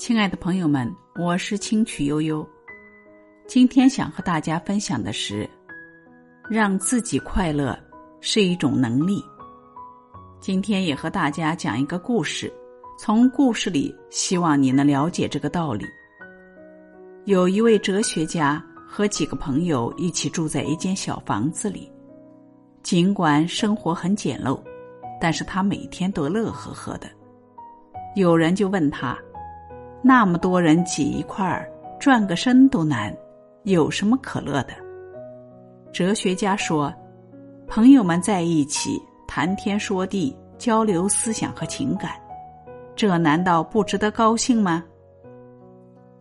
亲爱的朋友们，我是清曲悠悠。今天想和大家分享的是，让自己快乐是一种能力。今天也和大家讲一个故事，从故事里希望你能了解这个道理。有一位哲学家和几个朋友一起住在一间小房子里，尽管生活很简陋，但是他每天都乐呵呵的。有人就问他。那么多人挤一块儿，转个身都难，有什么可乐的？哲学家说：“朋友们在一起谈天说地，交流思想和情感，这难道不值得高兴吗？”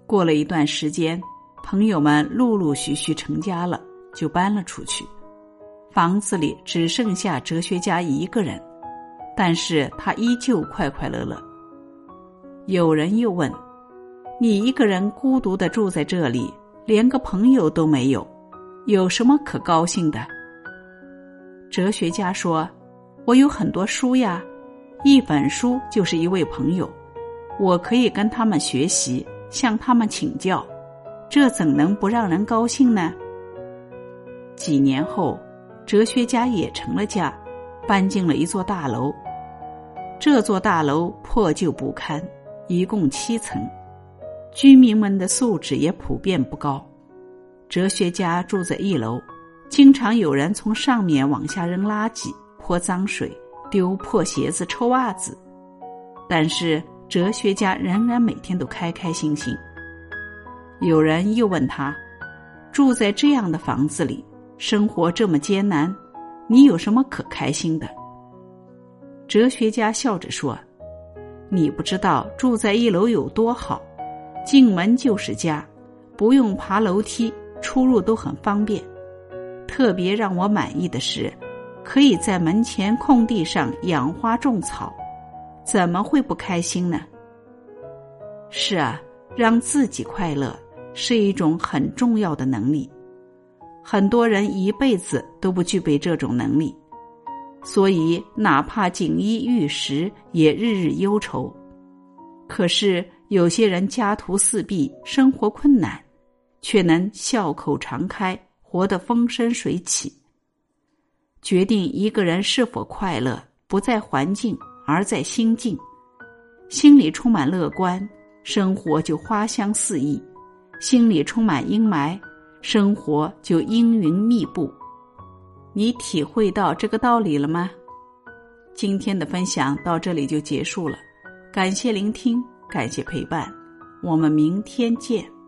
过了一段时间，朋友们陆陆续续成家了，就搬了出去，房子里只剩下哲学家一个人，但是他依旧快快乐乐。有人又问。你一个人孤独的住在这里，连个朋友都没有，有什么可高兴的？哲学家说：“我有很多书呀，一本书就是一位朋友，我可以跟他们学习，向他们请教，这怎能不让人高兴呢？”几年后，哲学家也成了家，搬进了一座大楼。这座大楼破旧不堪，一共七层。居民们的素质也普遍不高。哲学家住在一楼，经常有人从上面往下扔垃圾、泼脏水、丢破鞋子、臭袜子。但是哲学家仍然每天都开开心心。有人又问他：“住在这样的房子里，生活这么艰难，你有什么可开心的？”哲学家笑着说：“你不知道住在一楼有多好。”进门就是家，不用爬楼梯，出入都很方便。特别让我满意的是，可以在门前空地上养花种草，怎么会不开心呢？是啊，让自己快乐是一种很重要的能力，很多人一辈子都不具备这种能力，所以哪怕锦衣玉食，也日日忧愁。可是。有些人家徒四壁，生活困难，却能笑口常开，活得风生水起。决定一个人是否快乐，不在环境，而在心境。心里充满乐观，生活就花香四溢；心里充满阴霾，生活就阴云密布。你体会到这个道理了吗？今天的分享到这里就结束了，感谢聆听。感谢陪伴，我们明天见。